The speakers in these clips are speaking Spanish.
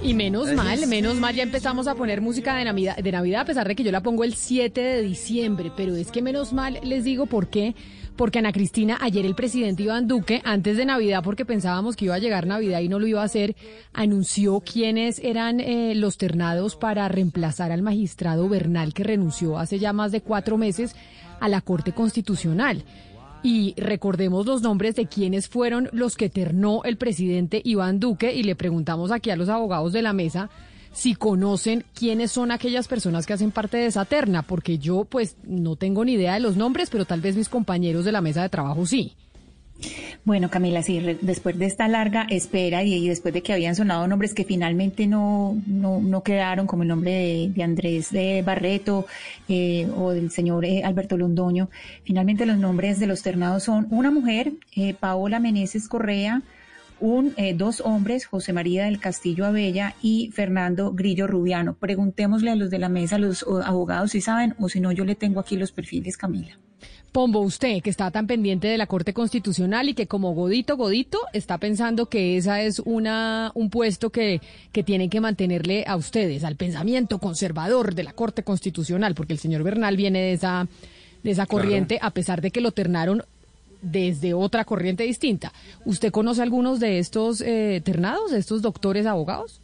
Y menos mal, menos mal ya empezamos a poner música de Navidad, de Navidad, a pesar de que yo la pongo el 7 de diciembre, pero es que menos mal les digo por qué. Porque Ana Cristina, ayer el presidente Iván Duque, antes de Navidad, porque pensábamos que iba a llegar Navidad y no lo iba a hacer, anunció quiénes eran eh, los ternados para reemplazar al magistrado Bernal que renunció hace ya más de cuatro meses a la Corte Constitucional. Y recordemos los nombres de quienes fueron los que ternó el presidente Iván Duque y le preguntamos aquí a los abogados de la mesa si conocen quiénes son aquellas personas que hacen parte de esa terna, porque yo pues no tengo ni idea de los nombres, pero tal vez mis compañeros de la mesa de trabajo sí. Bueno, Camila, sí, después de esta larga espera y, después de que habían sonado nombres que finalmente no, no, no quedaron, como el nombre de, Andrés de Barreto eh, o del señor eh, Alberto Londoño, finalmente los nombres de los ternados son una mujer, eh, Paola Meneses Correa, un, eh, dos hombres, José María del Castillo Abella y Fernando Grillo Rubiano. Preguntémosle a los de la mesa, a los abogados, si saben, o si no, yo le tengo aquí los perfiles, Camila. Pombo, usted que está tan pendiente de la Corte Constitucional y que como Godito, Godito, está pensando que esa es una, un puesto que, que tienen que mantenerle a ustedes, al pensamiento conservador de la Corte Constitucional, porque el señor Bernal viene de esa, de esa corriente, a pesar de que lo ternaron desde otra corriente distinta. ¿Usted conoce algunos de estos eh, ternados, de estos doctores abogados?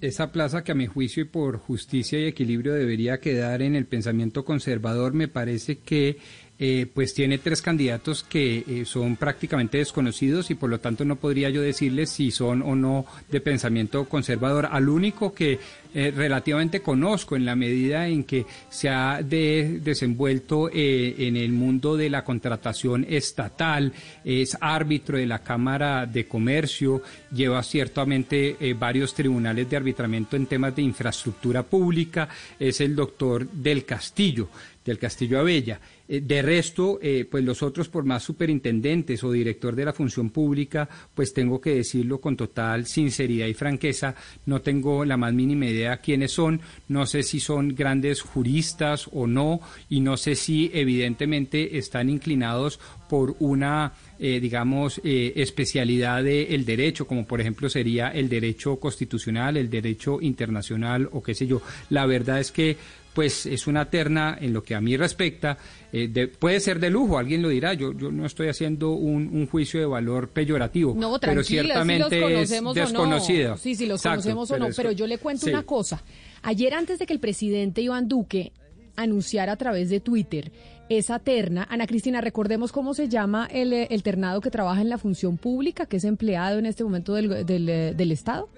Esa plaza que a mi juicio y por justicia y equilibrio debería quedar en el pensamiento conservador, me parece que eh, pues tiene tres candidatos que eh, son prácticamente desconocidos y por lo tanto no podría yo decirles si son o no de pensamiento conservador. Al único que eh, relativamente conozco en la medida en que se ha de- desenvuelto eh, en el mundo de la contratación estatal, es árbitro de la Cámara de Comercio, lleva ciertamente eh, varios tribunales de arbitramiento en temas de infraestructura pública, es el doctor del Castillo del Castillo Abella. De resto, pues los otros, por más superintendentes o director de la función pública, pues tengo que decirlo con total sinceridad y franqueza, no tengo la más mínima idea quiénes son, no sé si son grandes juristas o no, y no sé si evidentemente están inclinados por una, eh, digamos, eh, especialidad del derecho, como por ejemplo sería el derecho constitucional, el derecho internacional o qué sé yo. La verdad es que pues es una terna en lo que a mí respecta, eh, de- puede ser de lujo, alguien lo dirá, yo, yo no estoy haciendo un, un juicio de valor peyorativo, No, pero tranquila, si los es conocemos desconocida. o no. Sí, sí, los Exacto, conocemos o no. Pero yo le cuento sí. una cosa. Ayer, antes de que el presidente Iván Duque anunciara a través de Twitter esa terna, Ana Cristina, recordemos cómo se llama el, eh, el ternado que trabaja en la función pública, que es empleado en este momento del, del, eh, del Estado.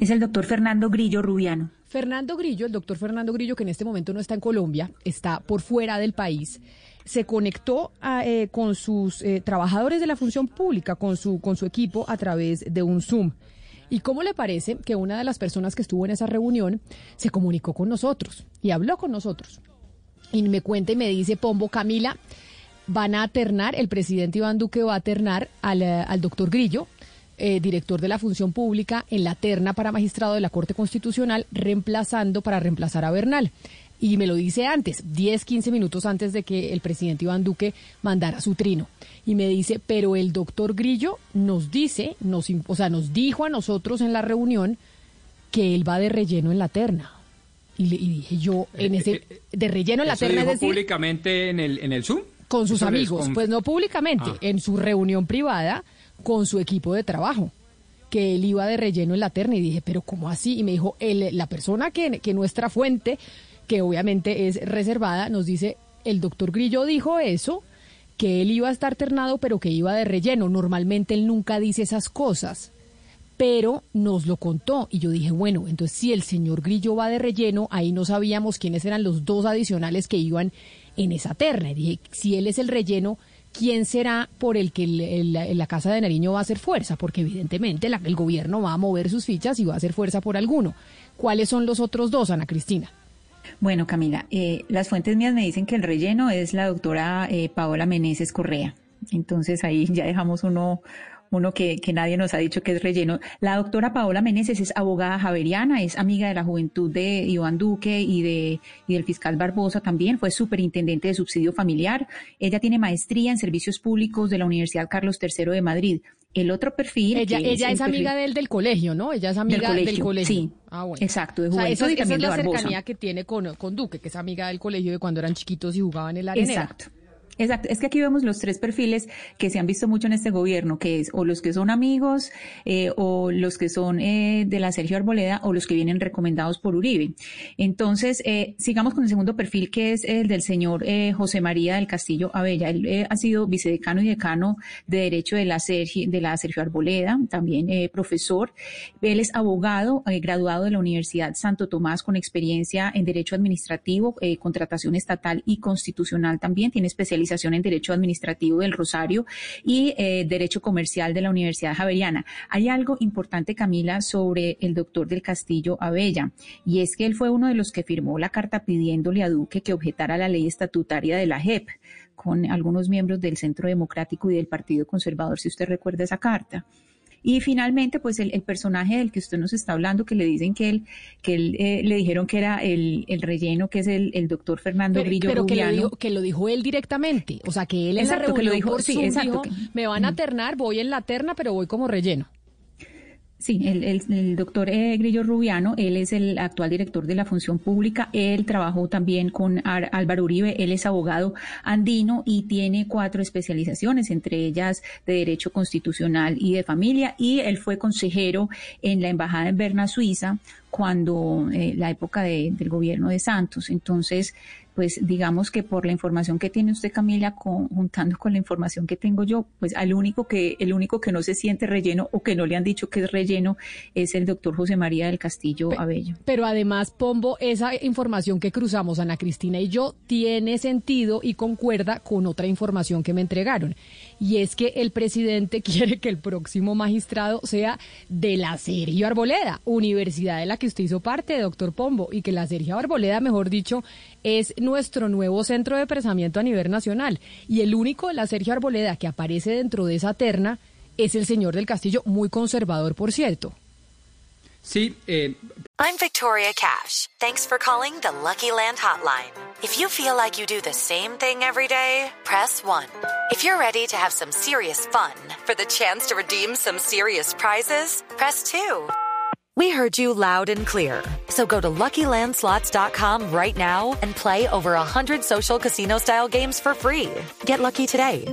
Es el doctor Fernando Grillo Rubiano. Fernando Grillo, el doctor Fernando Grillo, que en este momento no está en Colombia, está por fuera del país, se conectó a, eh, con sus eh, trabajadores de la función pública, con su, con su equipo a través de un Zoom. ¿Y cómo le parece que una de las personas que estuvo en esa reunión se comunicó con nosotros y habló con nosotros? Y me cuenta y me dice, Pombo, Camila, van a ternar, el presidente Iván Duque va a ternar al, eh, al doctor Grillo, eh, director de la función pública, en la terna para magistrado de la Corte Constitucional, reemplazando para reemplazar a Bernal. Y me lo dice antes, 10, 15 minutos antes de que el presidente Iván Duque mandara su trino. Y me dice, pero el doctor Grillo nos dice, nos, o sea, nos dijo a nosotros en la reunión que él va de relleno en la terna. Y, le- y dije yo, en ese, de relleno en la ¿Eso terna, es dijo decir, públicamente en el, en el Zoom? con sus amigos, con- pues no públicamente, Ah. en su reunión privada con su equipo de trabajo, que él iba de relleno en la terna y dije, pero ¿cómo así? Y me dijo, el- la persona que, que nuestra fuente, que obviamente es reservada, nos dice, el doctor Grillo dijo eso, que él iba a estar ternado, pero que iba de relleno. Normalmente él nunca dice esas cosas pero nos lo contó y yo dije, bueno, entonces si el señor Grillo va de relleno, ahí no sabíamos quiénes eran los dos adicionales que iban en esa terna. Y dije, si él es el relleno, ¿quién será por el que la Casa de Nariño va a hacer fuerza? Porque evidentemente el gobierno va a mover sus fichas y va a hacer fuerza por alguno. ¿Cuáles son los otros dos, Ana Cristina? Bueno, Camila, eh, las fuentes mías me dicen que el relleno es la doctora eh, Paola Meneses Correa. Entonces ahí ya dejamos uno, uno que, que nadie nos ha dicho que es relleno. La doctora Paola Meneses es abogada javeriana, es amiga de la juventud de Iván Duque y, de, y del fiscal Barbosa también, fue superintendente de subsidio familiar. Ella tiene maestría en servicios públicos de la Universidad Carlos III de Madrid. El otro perfil. Ella, ella el es amiga perfil- del, del colegio, ¿no? Ella es amiga del colegio. sí. Ah, bueno. Exacto, de O sea, juventud esa, y esa también es de la Barbosa. cercanía que tiene con, con Duque, que es amiga del colegio de cuando eran chiquitos y jugaban en la arenera. Exacto. Exacto, es que aquí vemos los tres perfiles que se han visto mucho en este gobierno, que es o los que son amigos, eh, o los que son eh, de la Sergio Arboleda, o los que vienen recomendados por Uribe. Entonces, eh, sigamos con el segundo perfil, que es el del señor José María del Castillo Abella. Él ha sido vicedecano y decano de Derecho de la Sergio, de la Sergio Arboleda, también profesor. Él es abogado, graduado de la Universidad Santo Tomás con experiencia en Derecho Administrativo, contratación estatal y constitucional también. Tiene en Derecho Administrativo del Rosario y eh, Derecho Comercial de la Universidad Javeriana. Hay algo importante, Camila, sobre el doctor del Castillo Abella, y es que él fue uno de los que firmó la carta pidiéndole a Duque que objetara la ley estatutaria de la JEP con algunos miembros del Centro Democrático y del Partido Conservador, si usted recuerda esa carta. Y finalmente, pues el, el personaje del que usted nos está hablando, que le dicen que él, que él, eh, le dijeron que era el, el relleno, que es el, el doctor Fernando Pero, Grillo pero que, lo dijo, que lo dijo él directamente. O sea, que él en la Exacto, que reunión lo dijo- por sí, Zoom exacto, dijo, que- me van a ternar, voy en la terna, pero voy como relleno. Sí, el, el- el doctor eh, Grillo Rubiano, él es el actual director de la función pública, él trabajó también con Ar- Álvaro Uribe, él es abogado andino y tiene cuatro especializaciones, entre ellas de Derecho Constitucional y de Familia, y él fue consejero en la Embajada en Berna, Suiza, cuando eh, la época de- del gobierno de Santos. Entonces, pues digamos que por la información que tiene usted, Camila, con- juntando con la información que tengo yo, pues al único que, el único que no se siente relleno o que no le han dicho que es relleno es el doctor José María del Castillo Abello. Pero además, Pombo, esa información que cruzamos, Ana Cristina y yo, tiene sentido y concuerda con otra información que me entregaron. Y es que el presidente quiere que el próximo magistrado sea de la Sergio Arboleda, universidad de la que usted hizo parte, doctor Pombo, y que la Sergio Arboleda, mejor dicho, es nuestro nuevo centro de pensamiento a nivel nacional. Y el único de la Sergio Arboleda que aparece dentro de esa terna es el señor del Castillo, muy conservador, por cierto. Sí, eh, I'm Victoria Cash. Thanks for calling the Lucky Land Hotline. If you feel like you do the same thing every day, press 1. If you're ready to have some serious fun for the chance to redeem some serious prizes, press 2. We heard you loud and clear. So go to LuckyLandSlots.com right now and play over 100 social casino style games for free. Get lucky today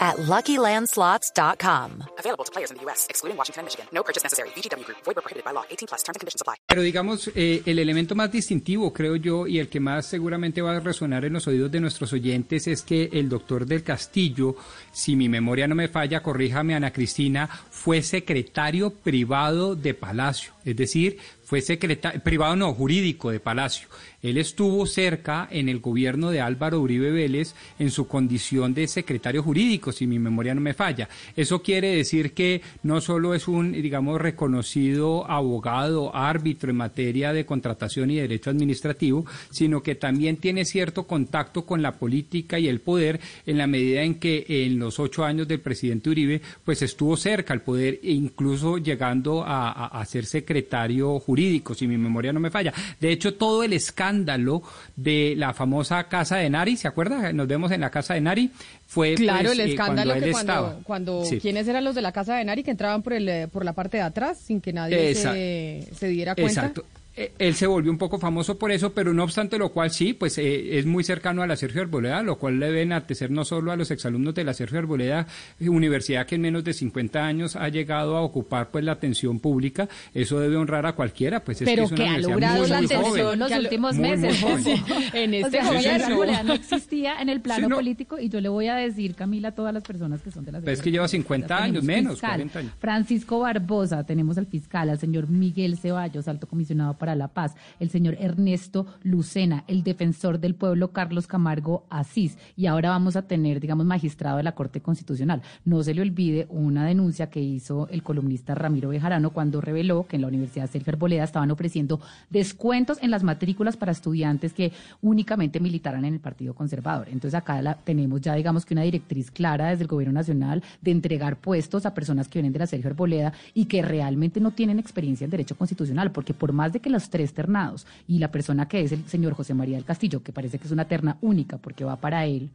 at LuckyLandSlots.com. Available to players in the U.S., excluding Washington and Michigan. No purchase necessary. VGW Group, void were prohibited by law. 18 plus terms and conditions apply. Pero digamos, eh, el elemento más distintivo, creo yo, y el que más seguramente va a resonar en los oídos de nuestros oyentes es que el doctor del Castillo, si mi memoria no me falla, corríjame Ana Cristina, fue secretario privado de Palacio, es decir, fue secretario, privado no, jurídico de Palacio. Él estuvo cerca en el gobierno de Álvaro Uribe Vélez en su condición de secretario jurídico, si mi memoria no me falla. Eso quiere decir que no solo es un, digamos, reconocido abogado, árbitro en materia de contratación y derecho administrativo, sino que también tiene cierto contacto con la política y el poder en la medida en que en los ocho años del presidente Uribe, pues estuvo cerca al poder, e incluso llegando a, a- a ser secretario jurídico, si mi memoria no me falla. De hecho, todo el escándalo de la famosa Casa de Nari, ¿se acuerda? Nos vemos en la Casa de Nari. Fue Claro, pues, el eh, escándalo cuando que cuando, cuando Sí. quiénes eran los de la casa de Nari que entraban por el eh, por la parte de atrás sin que nadie se, se diera cuenta. Exacto. Eh, Él se volvió un poco famoso por eso, pero no obstante lo cual sí, pues eh, es muy cercano a la Sergio Arboleda, lo cual le deben atecer no solo a los exalumnos de la Sergio Arboleda, eh, universidad que en menos de 50 años ha llegado a ocupar pues la atención pública, eso debe honrar a cualquiera, pues es Pero que es que una ha universidad logrado muy, la muy atención joven. los que últimos Muy, meses. en O este sea, sí, sí. Arboleda no existía en el plano Sí, no. político y yo le voy a decir, Camila, a todas las personas que son de la Pero es que lleva 50 años, menos, fiscal, 40 años. Francisco Barbosa, tenemos al fiscal, al señor Miguel Ceballos, alto comisionado para para la Paz, el señor Ernesto Lucena, el defensor del pueblo Carlos Camargo Asís, y ahora vamos a tener, digamos, magistrado de la Corte Constitucional. No se le olvide una denuncia que hizo el columnista Ramiro Bejarano cuando reveló que en la Universidad Sergio Arboleda estaban ofreciendo descuentos en las matrículas para estudiantes que únicamente militaran en el Partido Conservador. Entonces acá la, tenemos ya, digamos, que una directriz clara desde el Gobierno Nacional de entregar puestos a personas que vienen de la Sergio Arboleda y que realmente no tienen experiencia en derecho constitucional, porque por más de que tres ternados. Y la persona que es el señor José María del Castillo, que parece que es una terna única porque va para él,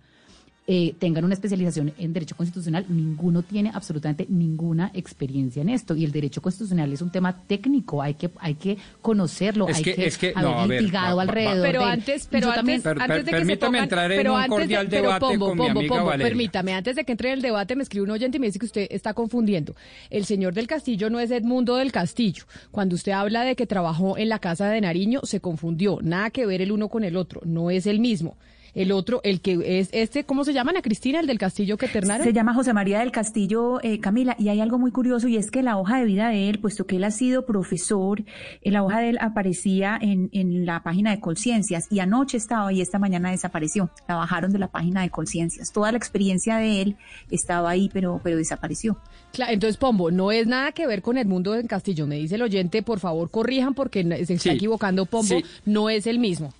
eh, tengan una especialización en derecho constitucional, ninguno tiene absolutamente ninguna experiencia en esto. Y el derecho constitucional es un tema técnico, hay que, hay que conocerlo, Es hay que- que, es que- haber no, litigado alrededor Pero de antes, pero antes, también- Per- per- antes de que se pongan- entrar en pero un antes de- cordial pero debate Pombo, con mi Pombo, amiga Pombo, Valeria. Permítame, antes de que entre en el debate, me escribe un oyente y me dice que usted está confundiendo. El señor del Castillo no es Edmundo del Castillo. Cuando usted habla de que trabajó en la casa de Nariño, se confundió. Nada que ver el uno con el otro. No es el mismo. El otro, el que es este, ¿cómo se llama? Ana Cristina, el del Castillo que ternaron. Se llama José María del Castillo, eh, Camila, y hay algo muy curioso y es que la hoja de vida de él, puesto que él ha sido profesor, eh, la hoja de él aparecía en, en la página de Colciencias y anoche estaba y esta mañana desapareció. La bajaron de la página de Colciencias. Toda la experiencia de él estaba ahí, pero, pero desapareció. Claro, entonces, Pombo, no es nada que ver con Edmundo del Castillo. Me dice el oyente, por favor, corrijan porque se está Sí. equivocando, Pombo. Sí. No es el mismo.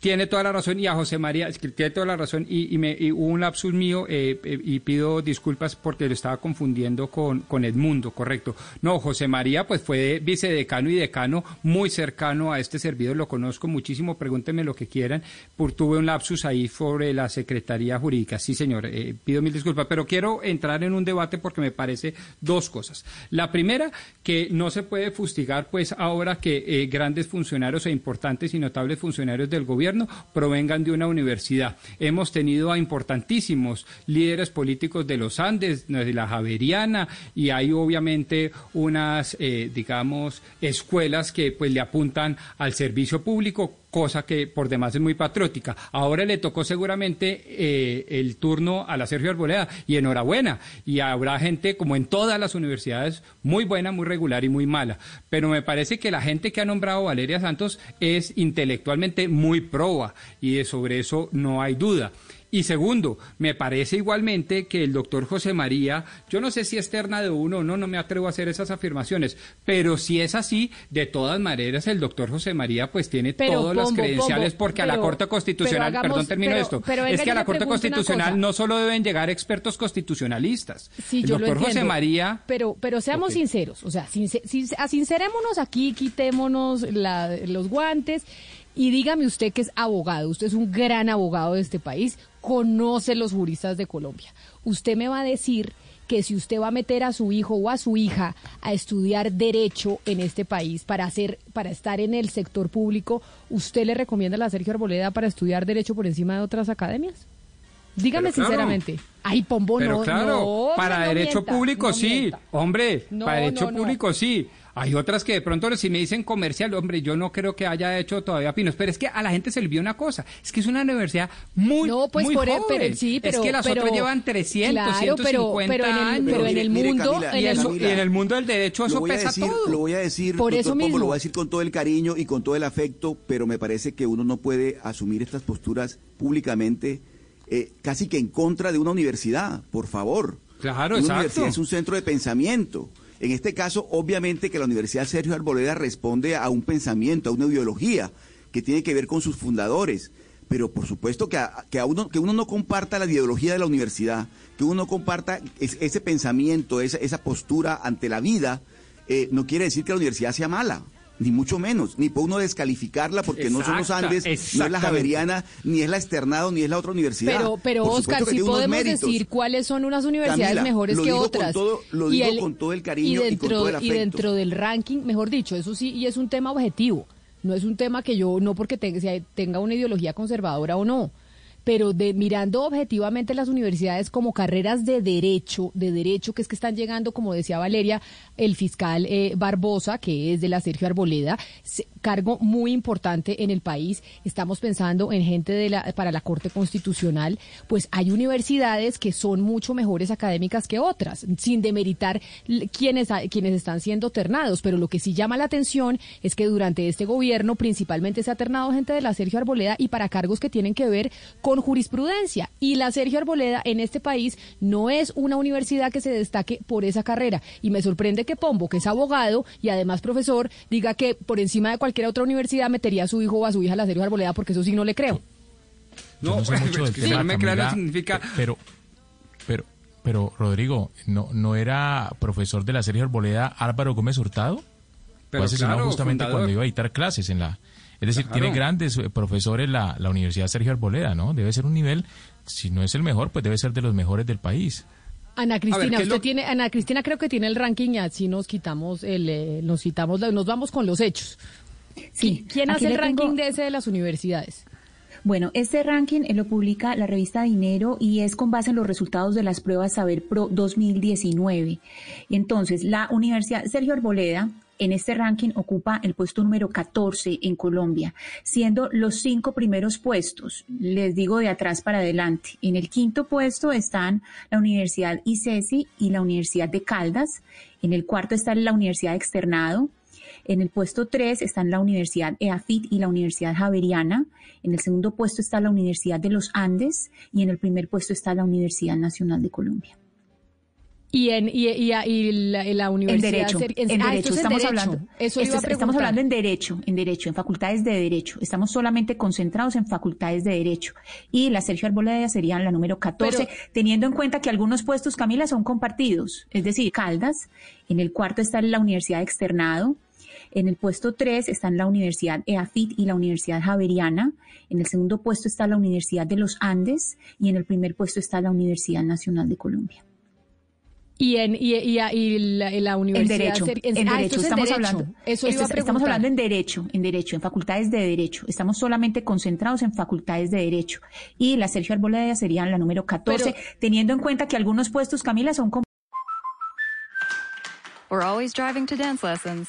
Tiene toda la razón y a José María, tiene toda la razón y, y me, y hubo un lapsus mío eh, eh, y pido disculpas porque lo estaba confundiendo con, con Edmundo, correcto. No, José María pues fue vicedecano y decano muy cercano a este servidor, lo conozco muchísimo, pregúntenme lo que quieran, por, tuve un lapsus ahí sobre la Secretaría Jurídica, sí señor, eh, pido mil disculpas, pero quiero entrar en un debate porque me parece dos cosas. La primera, que no se puede fustigar pues ahora que eh, grandes funcionarios e importantes y notables funcionarios del gobierno provengan de una universidad. Hemos tenido a importantísimos líderes políticos de los Andes, de la Javeriana, y hay obviamente unas, eh, digamos, escuelas que pues le apuntan al servicio público, cosa que por demás es muy patriótica. Ahora le tocó seguramente eh, el turno a la Sergio Arboleda y enhorabuena. Y habrá gente, como en todas las universidades, muy buena, muy regular y muy mala. Pero me parece que la gente que ha nombrado Valeria Santos es intelectualmente muy proba y de sobre eso no hay duda. Y segundo, me parece igualmente que el doctor José María, yo no sé si es terna de uno o no, no me atrevo a hacer esas afirmaciones, pero si es así, de todas maneras el doctor José María pues tiene Pero, todas las credenciales porque a la Corte Constitucional, hagamos- perdón, termino pero- esto, es que a la Corte Constitucional no solo deben llegar expertos constitucionalistas. Sí, el yo lo doctor José. María... Pero, pero seamos sinceros, o sea, since- sin- asincerémonos aquí, quitémonos la- los guantes y dígame usted que es abogado, usted es un gran abogado de este país, conoce los juristas de Colombia. Usted me va a decir que si usted va a meter a su hijo o a su hija a estudiar derecho en este país para hacer para estar en el sector público, ¿usted le recomienda a la Sergio Arboleda para estudiar derecho por encima de otras academias? Dígame claro. sinceramente. Ay, Pombo, Pero no, claro, no, para no derecho mienta, público no sí, mienta. hombre, No, para derecho no, no. público sí. Hay otras que de pronto si me dicen comercial, hombre, yo no creo que haya hecho todavía pinos, pero es que a la gente se le olvidó una cosa, es que es una universidad muy, No, pues muy por e- joven. pero sí, pero es que las pero- otras llevan 300, claro, pero, 150 pero en el, años. pero en el mire, mundo, Camila, en y, el eso, mu- y en el mundo del derecho eso voy a pesa decir, todo. Lo voy a decir, Por doctor eso Pombo, mismo. lo voy a decir con todo el cariño y con todo el afecto, pero me parece que uno no puede asumir estas posturas públicamente eh, casi que en contra de una universidad, por favor. Claro, una exacto. universidad es un centro de pensamiento. En este caso, obviamente que la Universidad Sergio Arboleda responde a un pensamiento, a una ideología que tiene que ver con sus fundadores. Pero por supuesto que, a, que, a uno, que uno no comparta la ideología de la universidad, que uno no comparta es- ese pensamiento, esa, esa postura ante la vida, eh, no quiere decir que la universidad sea mala, ni mucho menos, ni puede uno descalificarla porque no son los Andes, no es la. Javeriana, ni es la Externado, ni es la otra universidad. pero, pero Por Oscar, sí podemos méritos. decir cuáles son unas universidades Camila, mejores lo que digo con otras. todo- lo digo con todo el cariño y con dentro, todo el afecto. dentro del ranking, mejor dicho, eso sí, y es un tema objetivo. No es un tema que yo, no porque tenga una ideología conservadora o no, pero de mirando objetivamente las universidades como carreras de derecho, de derecho que es que están llegando, como decía Valeria, el fiscal eh, Barbosa, que es de la Sergio Arboleda, se- cargo muy importante en el país. Estamos pensando en gente de la, para la Corte Constitucional. Pues hay universidades que son mucho mejores académicas que otras, sin demeritar quienes, quienes están siendo ternados. Pero lo que sí llama la atención es que durante este gobierno principalmente se ha ternado gente de la Sergio Arboleda y para cargos que tienen que ver con jurisprudencia. Y la Sergio Arboleda en este país no es una universidad que se destaque por esa carrera. Y me sorprende que Pombo, que es abogado y además profesor, diga que por encima de cualquier otra universidad metería a su hijo o a su hija a la Sergio Arboleda, porque eso sí no le creo. No, no sé mucho del tema, me Camila, significa... Pero, pero, pero, Rodrigo, ¿no, ¿no era profesor de la Sergio Arboleda Álvaro Gómez Hurtado? Pero Fue asesinado justamente cuando iba a dictar clases en la... Es decir, tiene grandes eh, profesores la, la Universidad Sergio Arboleda, ¿no? Debe ser un nivel, si no es el mejor, pues debe ser de los mejores del país. Ana Cristina, usted tiene, Ana Cristina creo que tiene el ranking y así nos quitamos el, eh, nos quitamos, nos vamos con los hechos. Sí. ¿Quién hace el ranking de ese de las universidades? Bueno, este ranking lo publica la revista Dinero y es con base en los resultados de las pruebas Saber Pro 2019. Entonces, la Universidad Sergio Arboleda en este ranking ocupa el puesto número 14 en Colombia, siendo los cinco primeros puestos, les digo de atrás para adelante. En el quinto puesto están la Universidad ICESI y la Universidad de Caldas. En el cuarto está la Universidad Externado. En el puesto 3 están la Universidad EAFIT y la Universidad Javeriana. En el segundo puesto está la Universidad de los Andes y en el primer puesto está la Universidad Nacional de Colombia. Y en y, y, la, universidad en derecho, en, ah, derecho estamos hablando eso estamos hablando en derecho en derecho en facultades de derecho. Estamos solamente concentrados en facultades de derecho. Y la Sergio Arboleda serían la número 14 teniendo en cuenta que algunos puestos Camila son compartidos. Es decir Caldas en el cuarto está la Universidad Externado en el puesto 3 están la Universidad EAFIT y la Universidad Javeriana. En el segundo puesto está la Universidad de los Andes y en el primer puesto está la Universidad Nacional de Colombia. Y en y, y, la, universidad en derecho, en, ah, derecho estamos hablando. Eso estamos hablando en derecho, en derecho, en facultades de derecho. Estamos solamente concentrados en facultades de derecho. Y la Sergio Arboleda serían la número 14, teniendo en cuenta que algunos puestos, Camila, son como We're always driving to dance lessons.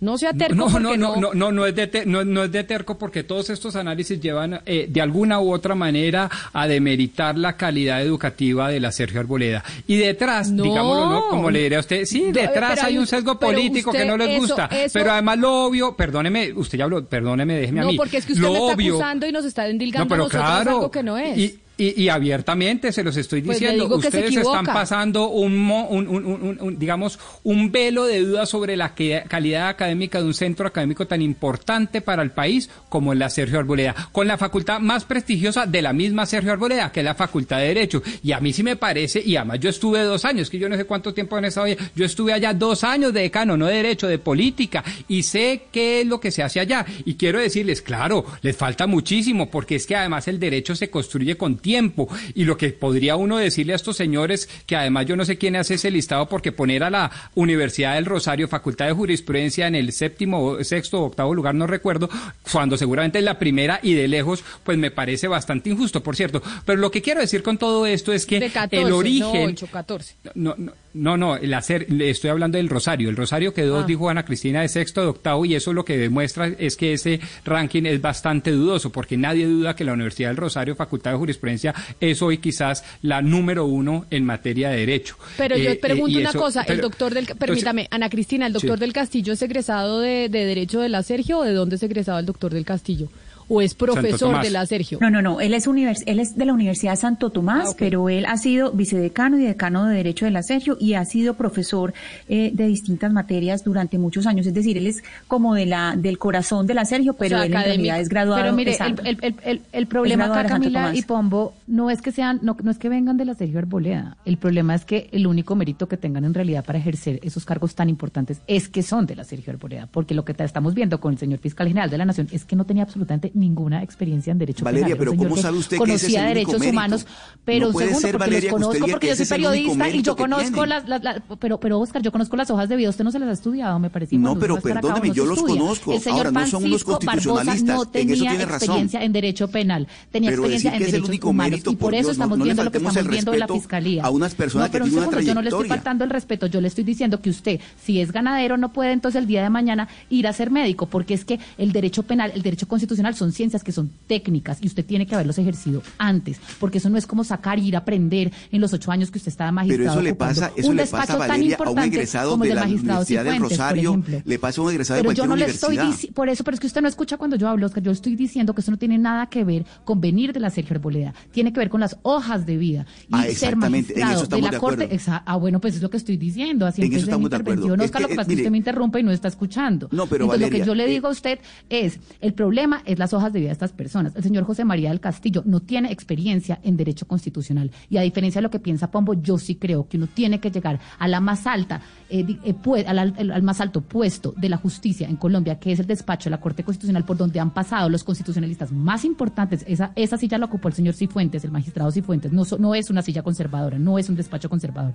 No sea terco. No, no, no, no, no, no, es de no, no, es de terco porque todos estos análisis llevan eh, de alguna u otra manera a demeritar la calidad educativa de la Sergio Arboleda. Y detrás, digámoslo, ¿no? como le diré a usted, sí, detrás hay, un sesgo político que no les eso, gusta. Eso, pero además lo obvio, perdóneme, usted ya habló, perdóneme, déjeme a mí. No, porque es que usted lo me está obvio, acusando y nos está endilgando no, pero a nosotros claro, algo que no es. Y, y, y, abiertamente se los estoy Pues diciendo, ustedes están pasando un, mo- un, un- digamos, un velo de duda sobre la que- calidad académica de un centro académico tan importante para el país como es la Sergio Arboleda, con la facultad más prestigiosa de la misma Sergio Arboleda, que es la Facultad de Derecho. Y a mí sí me parece, y además yo estuve dos años, que yo no sé cuánto tiempo esa olla, yo estuve allá dos años de decano, no de Derecho, de Política, y sé qué es lo que se hace allá. Y quiero decirles, claro, les falta muchísimo, porque es que además el derecho se construye con tiempo. Y lo que podría uno decirle a estos señores, que además yo no sé quién hace ese listado, porque poner a la Universidad del Rosario, Facultad de Jurisprudencia, en el séptimo, sexto o octavo lugar, no recuerdo, cuando seguramente es la primera y de lejos, pues me parece bastante injusto, por cierto. Pero lo que quiero decir con todo esto es que De 14, el origen... no 8, 14. No, no, no, no, el hacer, le estoy hablando del Rosario. El Rosario quedó, Ah. dijo Ana Cristina, de sexto, de octavo, y eso lo que demuestra es que ese ranking es bastante dudoso, porque nadie duda que la Universidad del Rosario, Facultad de Jurisprudencia, es hoy quizás la número uno en materia de derecho. Pero Eh, yo eh, pregunto y una eso- cosa, el doctor del, entonces- permítame, Ana Cristina, el doctor Sí. del Castillo es egresado de, de Derecho de la Sergio o de dónde es egresado el doctor del Castillo? O es profesor de la Sergio? No, no, no, él es, univers él es de la Universidad Santo Tomás, ah, pero él ha sido vicedecano y decano de Derecho de la Sergio y ha sido profesor eh, de distintas materias durante muchos años. Es decir, él es como de la del corazón de la Sergio, pero él en realidad es graduado. Pero mire, el, el, el, problema acá, Camila y Pombo, no es que sean, no, no es que vengan de la Sergio Arboleda. El problema es que el único mérito que tengan en realidad para ejercer esos cargos tan importantes es que son de la Sergio Arboleda, porque lo que estamos viendo con el señor fiscal general de la Nación es que no tenía absolutamente ninguna experiencia en derecho Valeria, pero ¿cómo sabe usted que ese es el derechos humanos, pero no segundo, ser, porque Valeria, los conozco, porque yo soy periodista y yo conozco las, pero, pero Oscar, yo conozco las hojas de vida, usted no se las ha estudiado, me parece. No, pero perdóneme, yo los conozco. El señor Ahora, no son unos constitucionalistas, no tenía experiencia en derecho penal, tenía experiencia en derechos humanos y por eso estamos viendo lo que estamos viendo en la fiscalía. A unas personas que tienen una trayectoria. Yo no le estoy faltando el respeto, yo le estoy diciendo que usted, si es ganadero, no puede entonces el día de mañana ir a ser médico, porque es que el derecho penal, el derecho constitucional son ciencias que son técnicas y usted tiene que haberlos ejercido antes, porque eso no es como sacar y ir a aprender en los ocho años que usted estaba magistrado. Pero eso le pasa, eso le pasa a Valeria, a un egresado de la Universidad del Rosario, le pasa a un egresado de cualquier yo no le estoy por eso, pero es que usted no escucha cuando yo hablo, Oscar, yo estoy diciendo que eso no tiene nada que ver con venir de la Sergio Arboleda, tiene que ver con las hojas de vida y ah, ser magistrado de la Corte. ah, bueno, pues es lo que estoy diciendo, así en eso estamos de acuerdo. Oscar, lo que pasa es que usted me interrumpe y no está escuchando. No, pero Entonces, lo que yo le digo a usted es, el problema es las hojas de vida de estas personas. El señor José María del Castillo no tiene experiencia en derecho constitucional y a diferencia de lo que piensa Pombo, yo sí creo que uno tiene que llegar a la más alta, eh, eh, al, más alto puesto de la justicia en Colombia, que es el despacho de la Corte Constitucional por donde han pasado los constitucionalistas más importantes. Esa, silla la ocupó el señor Cifuentes, el magistrado Cifuentes. No es una silla conservadora, no es un despacho conservador.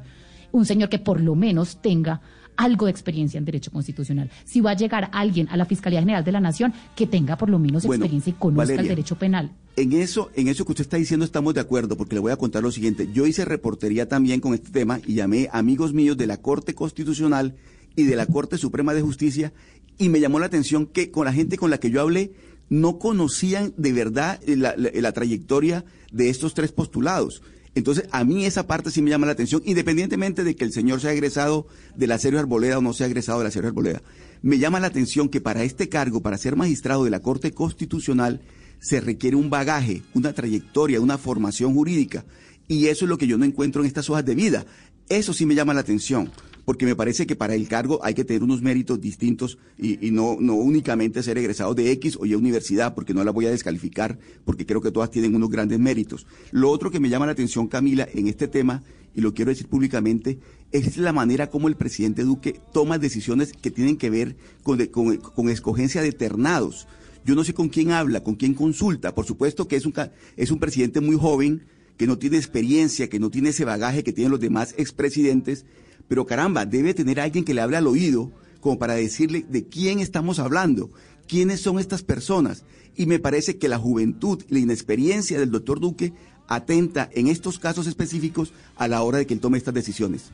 Un señor que por lo menos tenga algo de experiencia en derecho constitucional. Si va a llegar alguien a la Fiscalía General de la Nación que tenga por lo menos experiencia y conozca el derecho penal. En eso, en eso que usted está diciendo estamos de acuerdo, porque le voy a contar lo siguiente. Yo hice reportería también con este tema y llamé amigos míos de la Corte Constitucional y de la Corte Suprema de Justicia y me llamó la atención que con la gente con la que yo hablé no conocían de verdad la trayectoria de estos tres postulados. Entonces, a mí esa parte sí me llama la atención, independientemente de que el señor sea egresado de la Serie Arboleda o no sea egresado de la Serie Arboleda. Me llama la atención que para este cargo, para ser magistrado de la Corte Constitucional, se requiere un bagaje, una trayectoria, una formación jurídica. Y eso es lo que yo no encuentro en estas hojas de vida. Eso sí me llama la atención porque me parece que para el cargo hay que tener unos méritos distintos y, no, únicamente ser egresado de X o Y universidad, porque no la voy a descalificar, porque creo que todas tienen unos grandes méritos. Lo otro que me llama la atención, Camila, en este tema, y lo quiero decir públicamente, es la manera como el presidente Duque toma decisiones que tienen que ver con, con, escogencia de ternados. Yo no sé con quién habla, con quién consulta. Por supuesto que es un, es un presidente muy joven, que no tiene experiencia, que no tiene ese bagaje que tienen los demás expresidentes, pero caramba, debe tener alguien que le hable al oído como para decirle de quién estamos hablando, quiénes son estas personas. Y me parece que la juventud y la inexperiencia del doctor Duque atenta en estos casos específicos a la hora de que él tome estas decisiones.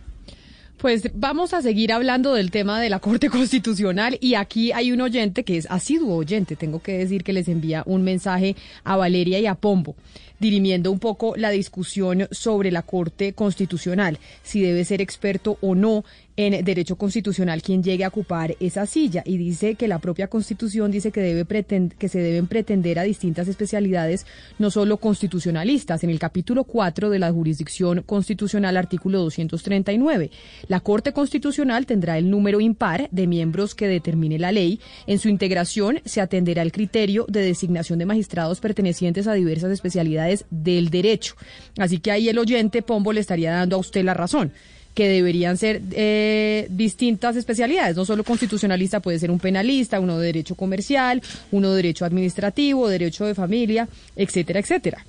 Pues vamos a seguir hablando del tema de la Corte Constitucional y aquí hay un oyente que es asiduo oyente, tengo que decir que les envía un mensaje a Valeria y a Pombo dirimiendo un poco la discusión sobre la Corte Constitucional, si debe ser experto o no en derecho constitucional quien llegue a ocupar esa silla. Y dice que la propia Constitución dice que debe que se deben pretender a distintas especialidades no solo constitucionalistas. En el capítulo 4 de la jurisdicción constitucional artículo 239 la Corte Constitucional tendrá el número impar de miembros que determine la ley. En su integración se atenderá el criterio de designación de magistrados pertenecientes a diversas especialidades del derecho. Así que ahí el oyente Pombo le estaría dando a usted la razón que deberían ser eh, distintas especialidades, no solo constitucionalista, puede ser un penalista, uno de derecho comercial, uno de derecho administrativo, derecho de familia, etcétera, etcétera.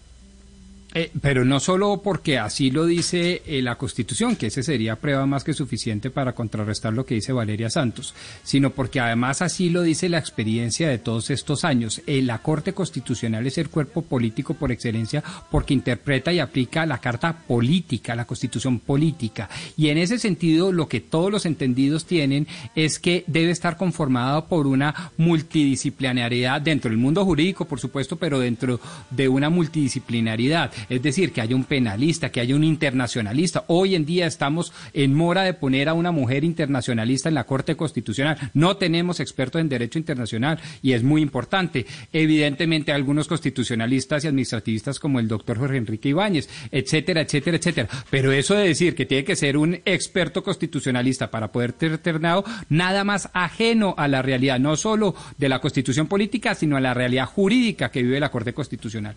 Eh, pero no solo porque así lo dice eh, la Constitución, que ese sería prueba más que suficiente para contrarrestar lo que dice Valeria Santos, sino porque además así lo dice la experiencia de todos estos años. La Corte Constitucional es el cuerpo político por excelencia porque interpreta y aplica la Carta Política, la Constitución Política. Y en ese sentido, lo que todos los entendidos tienen es que debe estar conformado por una multidisciplinariedad dentro del mundo jurídico, por supuesto, pero dentro de una multidisciplinaridad Es decir, que haya un penalista, que haya un internacionalista. Hoy en día estamos en mora de poner a una mujer internacionalista en la Corte Constitucional. No tenemos expertos en derecho internacional y es muy importante. Evidentemente, algunos constitucionalistas y administrativistas como el doctor Jorge Enrique Ibáñez, etcétera, etcétera, etcétera. Pero eso de decir que tiene que ser un experto constitucionalista para poder ser ternado, nada más ajeno a la realidad, no solo de la constitución política, sino a la realidad jurídica que vive la Corte Constitucional.